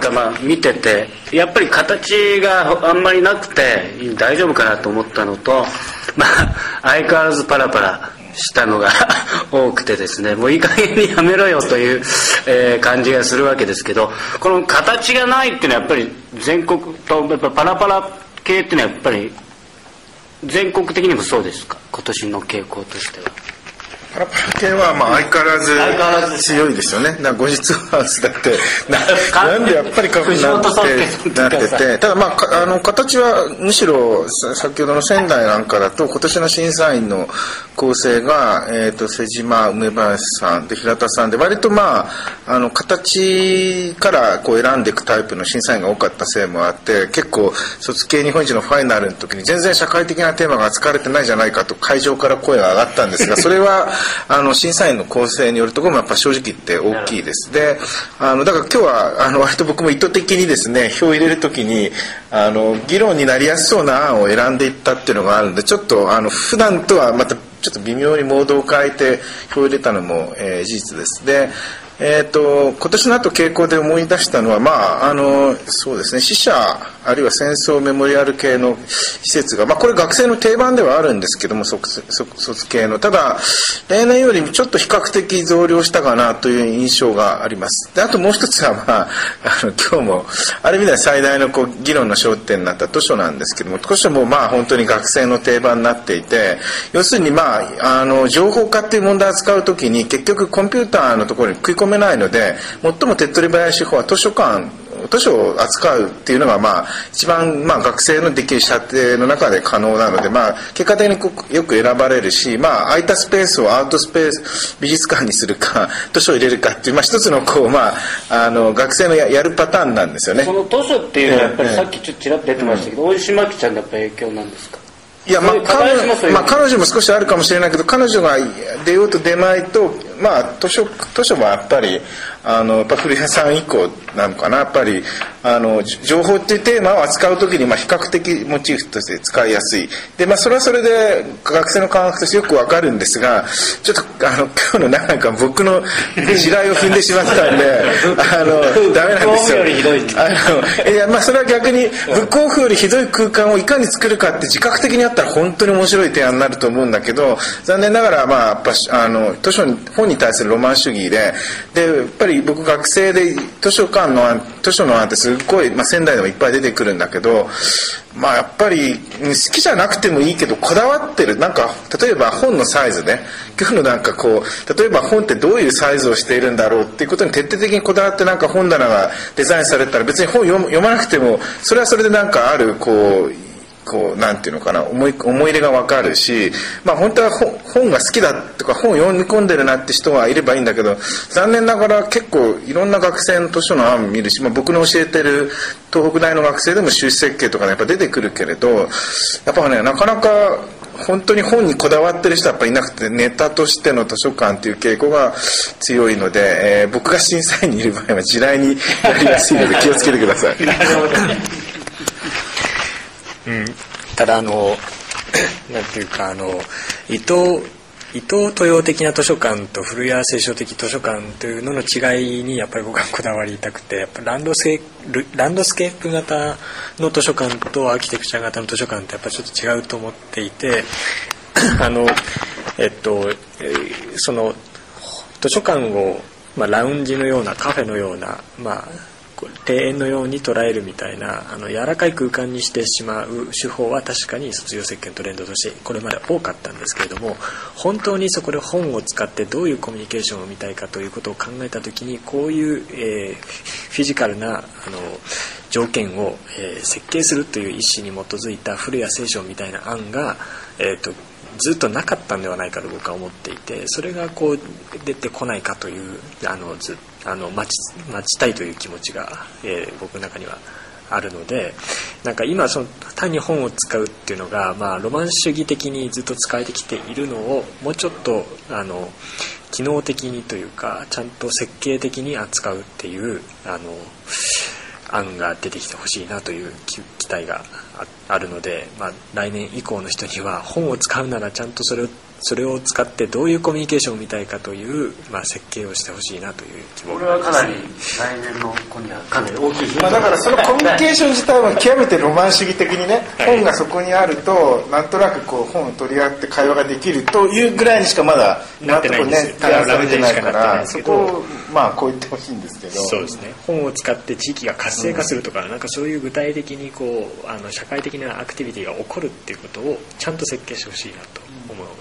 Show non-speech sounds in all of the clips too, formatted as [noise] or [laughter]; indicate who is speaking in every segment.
Speaker 1: かまあ見ててやっぱり形があんまりなくて大丈夫かなと思ったのと、まあ、相変わらずパラパラしたのが [laughs] 多くてですねもういい加減にやめろよという、えー、感じがするわけですけどこの形がないっていうのはやっぱり全国とやっぱパラパラ系っていうのはやっぱり全国的にもそうですか？今年の傾向としては。
Speaker 2: パラパラ系はまあ相変わらず強いですよね。な後日ハウスだってななんでやっぱり過去になってなっててただまああの形はむしろ先ほどの仙台なんかだと今年の審査員の構成が、えーと、瀬島梅林さんで平田さんで割とまああの形からこう選んでいくタイプの審査員が多かったせいもあって結構卒系日本一のファイナルの時に全然社会的なテーマが扱われてないじゃないかと会場から声が上がったんですがそれはあの審査員の構成によるところもやっぱ正直言って大きいです。であのだから今日はあの割と僕も意図的にですね票を入れる時にあの議論になりやすそうな案を選んでいったっていうのがあるんでちょっとあの普段とはまたちょっと微妙にモードを変えて票を入れたのも、えー、事実です。でえーと、今年の後傾向で思い出したのは、まあ、あのそうですね死者あるいは戦争メモリアル系の施設が、まあ、これ学生の定番ではあるんですけども卒卒系の。ただ例年よりちょっと比較的増量したかなという印象があります。であともう一つは、まあ、あの今日もある意味では最大のこう議論の焦点になった図書なんですけども図書もまあ本当に学生の定番になっていて要するに、まあ、あの情報化っていう問題を扱う時に結局コンピューターのところに食い込めないので最も手っ取り早い手法は図書館図書を扱うっていうのが、まあ、一番、まあ、学生のできる射程の中で可能なので、まあ、結果的によく選ばれるし、まあ、空いたスペースをアウトスペース美術館にするか [laughs] 図書を入れるかっていう、まあ、一つのこう、まあ、あの学生のややるパターンなんですよね。
Speaker 1: その図書っていうのはやっぱりさっきちょっとちらっと出てましたけど、大石真紀ちゃんのやっぱ影響なんですか？
Speaker 2: いや、まあ、彼女まあ、彼女も少しあるかもしれないけど彼女が出ようと出まいと、まあ、図書図書もやっぱりあのやっぱ古谷さん以降なのかな。やっぱりあの情報っていうテーマを扱う時にまあ比較的モチーフとして使いやすい。で、まあ、それはそれで学生の感覚としてよくわかるんですがちょっとあの今日のなんか僕の地雷を踏んでしまったんであのダメなんですよ。あのいや、まあ、それは逆にブックオフよりひどい空間をいかに作るかって自覚的にあったら本当に面白い提案になると思うんだけど残念ながら、まあ、やっぱあの図書に本に対するロマン主義ででやっぱり僕学生で図書館の図書の案ってすっごい、まあ、仙台でもいっぱい出てくるんだけどまあやっぱり好きじゃなくてもいいけどこだわってる。なんか例えば本のサイズね。今日のなんかこう例えば本ってどういうサイズをしているんだろうっていうことに徹底的にこだわってなんか本棚がデザインされたら別に本読まなくてもそれはそれでなんかあるこうこうなんていうのかな思い思い入れが分かるし、まあ、本当は本が好きだとか本を読み込んでるなって人はいればいいんだけど残念ながら結構いろんな学生の図書の案見るし、まあ、僕の教えてる東北大の学生でも収支設計とか、やっぱ出てくるけれどやっぱねなかなか本当に本にこだわってる人はやっぱいなくてネタとしての図書館っていう傾向が強いので、えー、僕が審査員にいる場合は地雷になりやすいので気をつけてください。[laughs]
Speaker 3: うん、ただあの [coughs] なんていうかあの伊藤伊藤豊的な図書館と古谷聖書的図書館というのの違いにやっぱり僕はこだわりたくてやっぱランドスランドスケープ型の図書館とアーキテクチャ型の図書館ってやっぱちょっと違うと思っていて [coughs] あのえっとその図書館を、まあ、ラウンジのようなカフェのような、まあ、庭園のように捉えるみたいなあの柔らかい空間にしてしまう手法は確かに卒業設計のトレンドとしてこれまで多かったんですけれども本当にそこで本を使ってどういうコミュニケーションを見たいかということを考えた時にこういう、えー、フィジカルなあの条件を、えー、設計するという意思に基づいた古谷聖書みたいな案が、えーとずっとなかったんではないかと僕は思っていてそれがこう出てこないかというあのずあの待ち待ちたいという気持ちが、えー、僕の中にはあるのでなんか今その単に本を使うっていうのが、まあ、ロマン主義的にずっと使えてきているのをもうちょっとあの機能的にというかちゃんと設計的に扱うっていうあの案が出てきてほしいなという期待があるので、まあ、来年以降の人には本を使うならちゃんとそれをそれを使ってどういうコミュニケーションを見たいかという、まあ、設計をしてほしいなという希望
Speaker 1: これはかなり来年の子にはかなり大きい
Speaker 2: まあ、だからそのコミュニケーション自体は極めてロマン主義的にね、本がそこにあるとなんとなくこう本を取り合って会話ができるというぐらいにしかまだ
Speaker 3: なってないんです
Speaker 2: ね提案されてないからそこをまあこう言ってほしいんですけど。
Speaker 3: そうですね。本を使って地域が活性化するとか、うん、なんかそういう具体的にこうあの社会的なアクティビティが起こるっていうことをちゃんと設計してほしいなと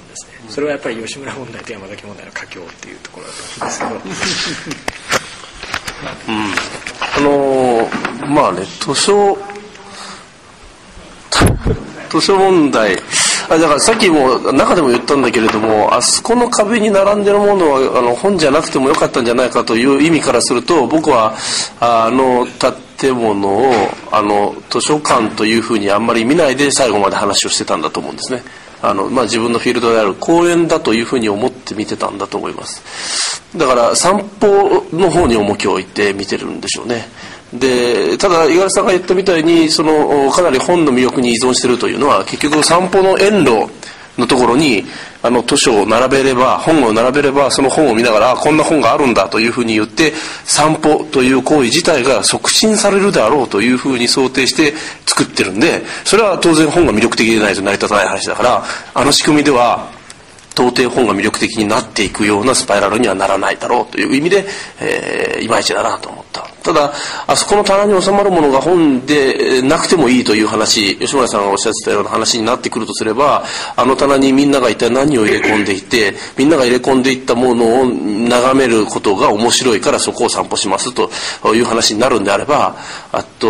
Speaker 3: ですね、それはやっぱり吉村問題と山崎問題の佳境っていうところだと思うんですけど。
Speaker 4: うん、あのー、まあね図書図書問題。あだからさっきも中でも言ったんだけれどもあそこの壁に並んでるものはあの本じゃなくてもよかったんじゃないかという意味からすると僕はあの建物をあの図書館というふうにあんまり見ないで最後まで話をしてたんだと思うんですね。あのまあ、自分のフィールドである公園だというふうに思って見てたんだと思います。だから散歩の方に重きを置いて見てるんでしょうね。でただ五十嵐さんが言ったみたいにそのかなり本の魅力に依存してるというのは結局散歩の遠路のところにあの図書を並べれば本を並べればその本を見ながらこんな本があるんだというふうに言って散歩という行為自体が促進されるであろうというふうに想定して作ってるんでそれは当然本が魅力的でないと成り立たない話だからあの仕組みでは到底本が魅力的になっていくようなスパイラルにはならないだろうという意味で、えー、いまいちだなと。た。だ、あそこの棚に収まるものが本でなくてもいいという話、吉村さんがおっしゃってたような話になってくるとすれば、あの棚にみんなが一体何を入れ込んでいて、みんなが入れ込んでいったものを眺めることが面白いからそこを散歩しますという話になるんであれば、あと、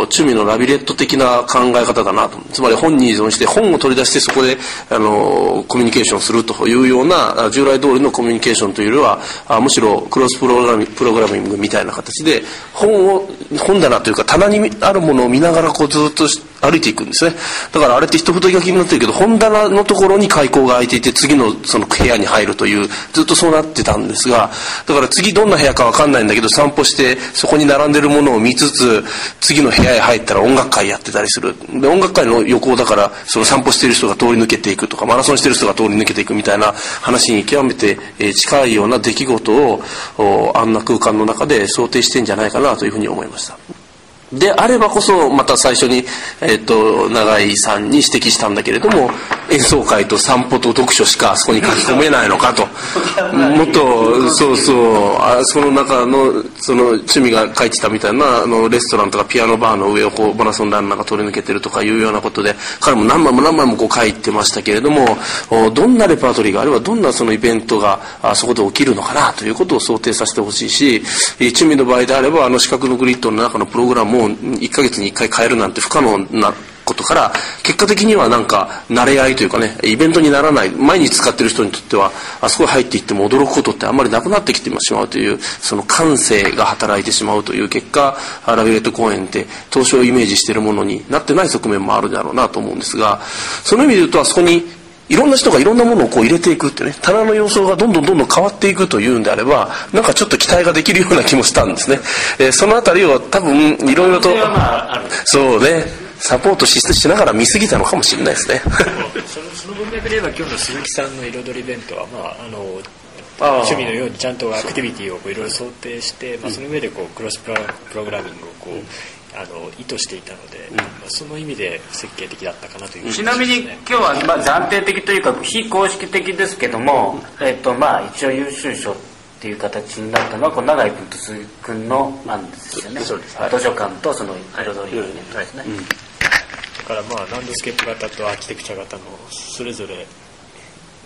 Speaker 4: 趣味のラビレット的な考え方だなと。つまり本に依存して本を取り出してそこで、あの、コミュニケーションするというような従来通りのコミュニケーションというよりは、むしろクロスプログラミングみたいな形で、本を本棚というか棚にあるものを見ながらこうずっと歩いていくんですねだからあれって一言書きになってるけど本棚のところに開口が開いていて次のその部屋に入るというずっとそうなってたんですがだから次どんな部屋か分かんないんだけど散歩してそこに並んでるものを見つつ次の部屋へ入ったら音楽会やってたりするで音楽会の横だからその散歩してる人が通り抜けていくとかマラソンしてる人が通り抜けていくみたいな話に極めて近いような出来事をあんな空間の中で想定してんじゃないかなというふうに思いました。であればこそまた最初に、えーと、永井さんに指摘したんだけれども演奏会と散歩と読書しかあそこに書き込めないのかと。[laughs] もっとそうそう。あそこの中のその趣味が書いてたみたいなあのレストランとかピアノバーの上をこうマラソンランナーが通り抜けてるとかいうようなことで彼も何枚も何枚もこう書いてましたけれどもどんなレパートリーがあればどんなそのイベントがあそこで起きるのかなということを想定させてほしいし趣味の場合であればあの四角のグリッドの中のプログラムを1ヶ月に1回変えるなんて不可能なことから結果的にはなんか慣れ合いというかねイベントにならない毎日使ってる人にとってはあそこに入っていっても驚くことってあんまりなくなってきてしまうというその感性が働いてしまうという結果ラビレット公園って当初をイメージしているものになってない側面もあるだろうなと思うんですがその意味で言うとあそこにいろんな人がいろんなものをこう入れていくってね棚の様相がどんどんどんどん変わっていくというんであればなんかちょっと期待ができるような気もしたんですね、えー、そのあたりを多分いろいろとそうねサポートししながら見過ぎたのかもしれないですね。
Speaker 3: そのその文脈で言えば今日の鈴木さんの彩り弁当はまああの趣味のようにちゃんとアクティビティをいろいろ想定して、まあ、その上でこうクロスプログラミングをこう、あの意図していたので、うん、まあ、その意味で設計的だったかなという、
Speaker 1: ね、ちなみに今日はまあ暫定的というか非公式的ですけども、うん、えっとまあ一応優秀賞っていう形になったのはこの永井君と鈴木君の案ですよね、図書館とその彩りイベントですね、
Speaker 3: だからまあランドスケープ型とアーキテクチャ型のそれぞれ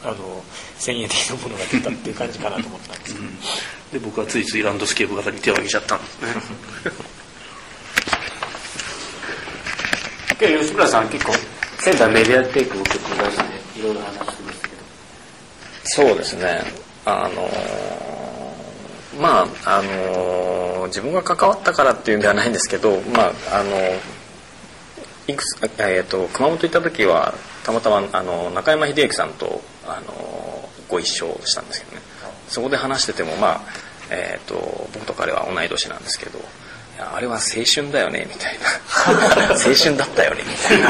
Speaker 3: あの先鋭的なものが出たっていう感じかなと思ったんです。けど、
Speaker 4: で僕はついついランドスケープ型に手を挙げちゃったんですね。[laughs]
Speaker 1: 今日吉村さん結構仙台メディアテークを結構出していろいろ話してますけど。
Speaker 5: そうですね。あのまああの自分が関わったからっていうんではないんですけどまああのいくつ、えーと、熊本行った時はたまたまあの中山秀幸さんとあのご一緒したんですけどね。そこで話しててもまあ、えーと僕と彼は同い年なんですけどあれは青春だよねみたいな。[laughs] 青春だったよねみたいな。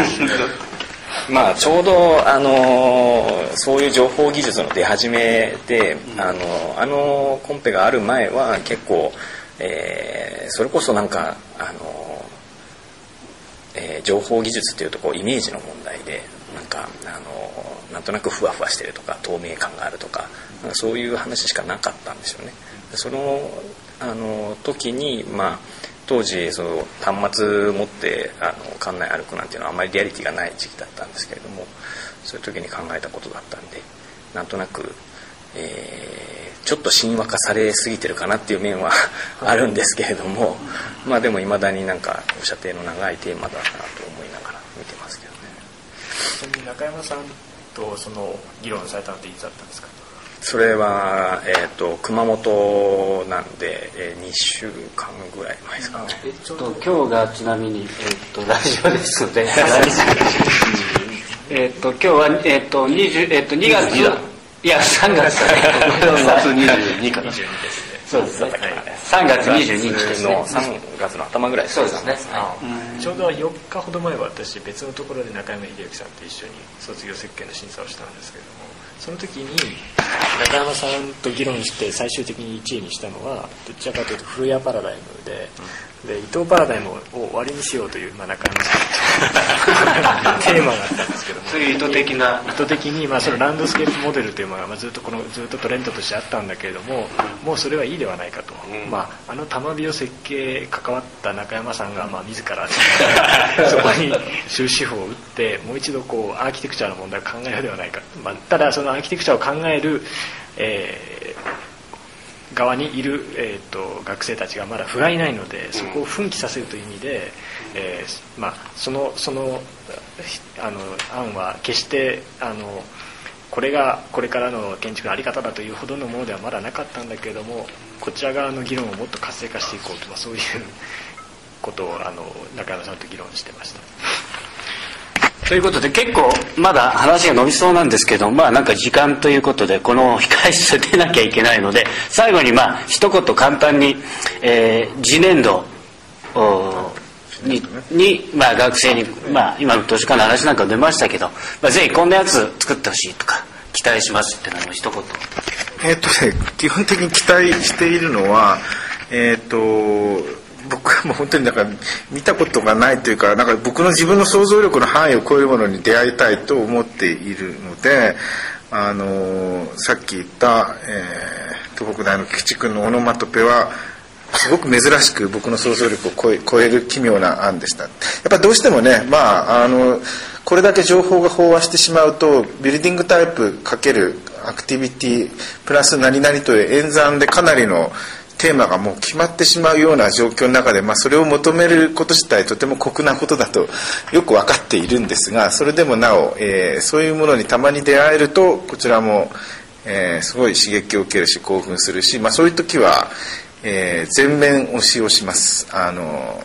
Speaker 5: まあちょうどあのそういう情報技術の出始めで、うん、あのあのコンペがある前は結構、えー、それこそなんかあの、えー、情報技術っていうとこうイメージの問題でなんかあのなんとなくふわふわしてるとか透明感があるとかそういう話しかなかったんですよね。そのあの時にまあ当時その端末持ってあの館内歩くなんていうのはあまりリアリティがない時期だったんですけれどもそういう時に考えたことだったんでなんとなく、えー、ちょっと神話化されすぎてるかなっていう面は [laughs] あるんですけれどもまあでもいまだになんかお射程の長いテーマだなと思いながら見てますけどね。
Speaker 3: ちなみに中山さんとその議論されたのっていつだったんですか？
Speaker 5: それは、えーと、熊本なんで、えー、2週間ぐらい前ですかね、
Speaker 1: えっと、今日がちなみに、えー、とラジオですので。[laughs] えっと今日は、えー、と20えー、と2月いや3月。[laughs] 3月22かな。22ですねそうですね、3月22日ですね
Speaker 5: 3月の頭ぐらい
Speaker 1: そうですね、
Speaker 3: ちょうど4日ほど前は私別のところで中山秀幸さんと一緒に卒業設計の審査をしたんですけれどもその時に中山さんと議論して最終的に1位にしたのはどちらかというと古谷パラダイムでで伊藤パラダイムを終わりにしようという、まあ、中山さん [laughs] テーマがあったんですけど。も
Speaker 1: そういう意図的な
Speaker 3: 意図的に、まあ、そのランドスケープモデルというのが、まあ、ずっとこのずっとトレンドとしてあったんだけれどももうそれはいいではないかと、うん、まあ、あの玉美を設計関わった中山さんが、まあ、自ら [laughs] そこに終止符を打ってもう一度こうアーキテクチャの問題を考えようではないか、まあ、ただそのアーキテクチャを考える、えー側にいる、えーと、学生たちがまだ不甲斐ないのでそこを奮起させるという意味で、えーまあ、そのそのあの案は決してあのこれがこれからの建築の在り方だというほどのものではまだなかったんだけれどもこちら側の議論をもっと活性化していこうとかそういうことをあの中山さんと議論してました。
Speaker 1: ということで結構まだ話が伸びそうなんですけどまあなんか時間ということでこの控室で出なきゃいけないので [laughs] 最後にまあ一言簡単に、えー、次年度にに、まあ、学生に、まあ、今の図書館の話なんか出ましたけど、まあ、ぜひこんなやつ作ってほしいとか期待しますってのを一言。
Speaker 2: えっとね基本的に期待しているのはえっ、と僕はもう本当になんか見たことがないというかなんか僕の自分の想像力の範囲を超えるものに出会いたいと思っているのであのさっき言った、えー、東北大の菊池君のオノマトペはすごく珍しく僕の想像力を超え超える奇妙な案でした。やっぱどうしてもねまああのこれだけ情報が飽和してしまうとビルディングタイプかけるアクティビティプラス何々という演算でかなりのテーマがもう決まってしまうような状況の中で、まあ、それを求めること自体とても酷なことだとよく分かっているんですがそれでもなお、えー、そういうものにたまに出会えるとこちらも、えー、すごい刺激を受けるし興奮するし、まあ、そういう時は、えー、全面押しをします。あの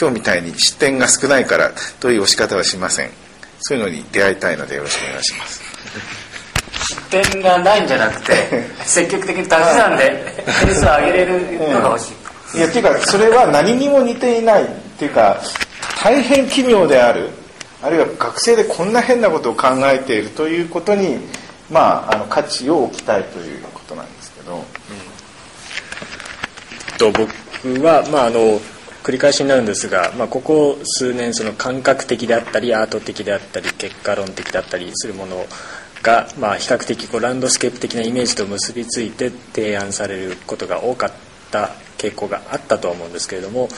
Speaker 2: 今日みたいに視点が少ないからという押し方はしませんそういうのに出会いたいのでよろしくお願いします
Speaker 1: 点がないんじゃなくて [laughs] 積極的に足し算で点数を上げれるのが欲しい、
Speaker 2: いやっていうかそれは何にも似ていないっていうか大変奇妙である。あるいは学生でこんな変なことを考えているということにまああの価値を置きたいということなんですけど、
Speaker 3: うん、と僕はまああの繰り返しになるんですが、まあ、ここ数年その感覚的であったりアート的であったり結果論的だったりするものが、まあ、比較的こうランドスケープ的なイメージと結びついて提案されることが多かった傾向があったとは思うんですけれども、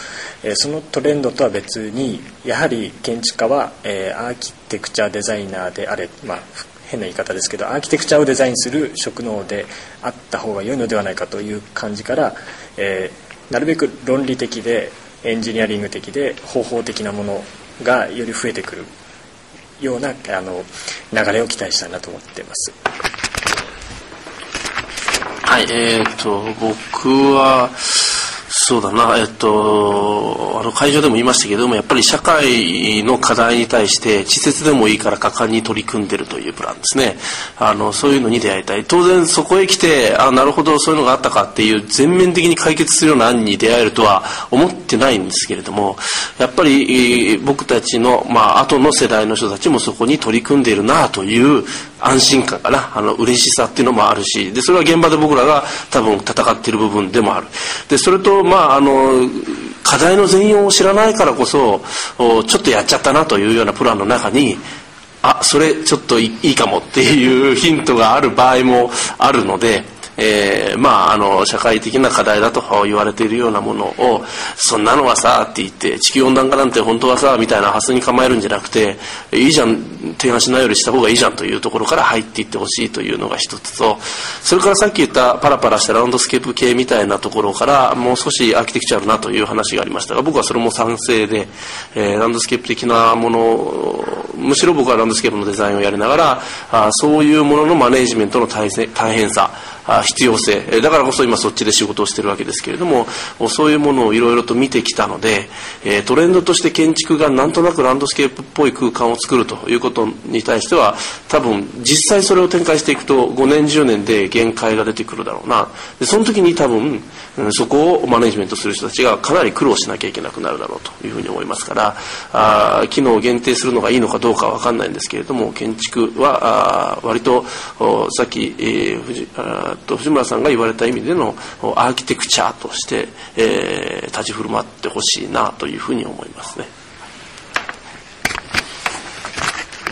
Speaker 3: え、そのトレンドとは別にやはり建築家は、え、アーキテクチャデザイナーであれ、まあ、変な言い方ですけどアーキテクチャをデザインする職能であった方が良いのではないかという感じから、えー、なるべく論理的でエンジニアリング的で方法的なものがより増えてくる。ようなあの流れを期待したいなと思っています。
Speaker 4: はい、えーと、僕はそうだな、えっと、あの会場でも言いましたけども、やっぱり社会の課題に対して、稚拙でもいいから果敢に取り組んでるというプランですね。あの、そういうのに出会いたい。当然そこへ来て、あ、なるほど、そういうのがあったかっていう全面的に解決するような案に出会えるとは思ってないんですけれども、やっぱり僕たちの、まあ、後の世代の人たちもそこに取り組んでいるなという安心感かな、あの、嬉しさっていうのもあるし、で、それは現場で僕らが多分戦っている部分でもある。で、それと、まあ、あの、課題の全容を知らないからこそ、ちょっとやっちゃったなというようなプランの中に、あ、それちょっといいかもっていうヒントがある場合もあるので、えー、まあ、あの、社会的な課題だと言われているようなものを、そんなのはさ、って言って、地球温暖化なんて本当はさ、みたいな発想に構えるんじゃなくて、いいじゃん、提案しないよりした方がいいじゃんというところから入っていってほしいというのが一つと、それからさっき言ったパラパラしたランドスケープ系みたいなところから、もう少し architectural なという話がありましたが、僕はそれも賛成で、えー、ランドスケープ的なもの、むしろ僕はランドスケープのデザインをやりながら、あそういうもののマネージメントの大変さ、必要性。だからこそ今そっちで仕事をしてるわけですけれどもそういうものをいろいろと見てきたのでトレンドとして建築がなんとなくランドスケープっぽい空間を作るということに対しては多分実際それを展開していくと5年10年で限界が出てくるだろうな。でその時に多分そこをマネジメントする人たちがかなり苦労しなきゃいけなくなるだろうというふうに思いますからあ機能を限定するのがいいのかどうかは分かんないんですけれども建築はあ割とさっき、えー、と藤村さんが言われた意味でのアーキテクチャとして、えー、立ち振る舞ってほしいなというふうに思いますね。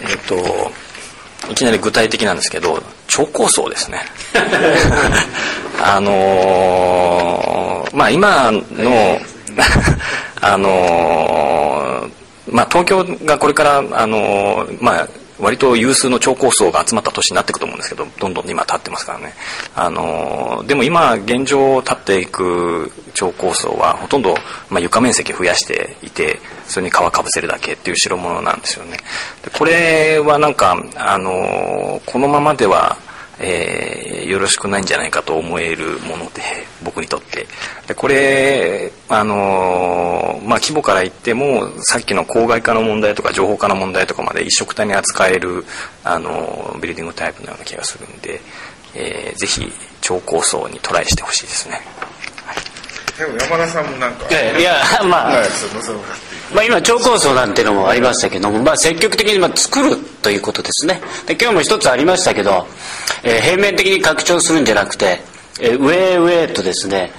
Speaker 5: えっといきなり具体的なんですけど超高層ですね [laughs] あのー、まあ今の [laughs] あのー、まあ東京がこれからあのー、まあ割と有数の超高層が集まった年になっていくと思うんですけどどんどん今立ってますからね。あのでも今現状立っていく超高層はほとんど、まあ、床面積増やしていてそれに皮かぶせるだけっていう代物なんですよね。でこれはなんかあのこのままではえー、よろしくないんじゃないかと思えるもので僕にとってでこれあのー、まあ規模から言ってもさっきの公害化の問題とか情報化の問題とかまで一緒くたに扱えるあのビルディングタイプのような気がするんで、えー、ぜひ超高層にトライしてほしいですね。
Speaker 2: 山田さんもなんか
Speaker 1: いやまあまあ、今超高層なんていうのもありましたけども、まあ、積極的にまあ作るということですね。で今日も一つありましたけど、えー、平面的に拡張するんじゃなくて、えー、上へ上へとですね、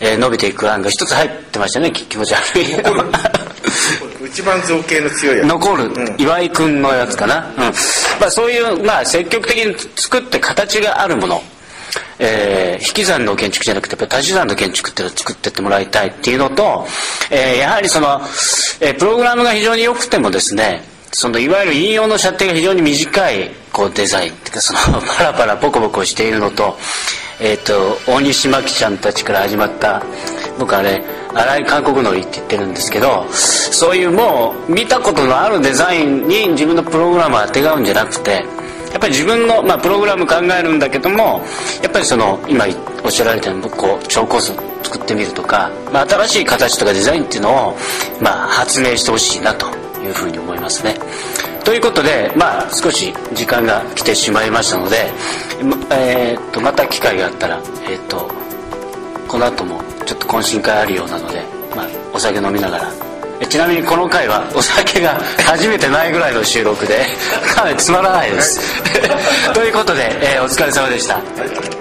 Speaker 1: えー、伸びていく案が一つ入ってましたね気持ち悪い。[laughs]
Speaker 2: 一番造形の強いやつ。
Speaker 1: 残る、うん、岩井君のやつかな、うん。まあ、そういう、まあ、積極的に作って形があるものえー、引き算の建築じゃなくてやっぱ足し算の建築っていうのを作ってってもらいたいっていうのと、えー、やはりその、えー、プログラムが非常に良くてもですねそのいわゆる引用の射程が非常に短いこうデザインっていうかその [laughs] パラパラポコポコしているのと,、えーと、大西真紀ちゃんたちから始まった僕あれ荒い韓国のりって言ってるんですけどそういうもう見たことのあるデザインに自分のプログラムをあてがうんじゃなくてやっぱり自分の、まあ、プログラム考えるんだけどもやっぱりその今おっしゃられたようにこう超コース作ってみるとか、まあ、新しい形とかデザインっていうのを、まあ、発明してほしいなというふうに思いますね。ということで、まあ、少し時間が来てしまいましたので、えー、とまた機会があったら、えーとこの後もちょっと懇親会あるようなので、まあ、お酒飲みながらちなみにこの回はお酒が初めてないぐらいの収録でかなりつまらないです。[laughs] ということで、えー、お疲れ様でした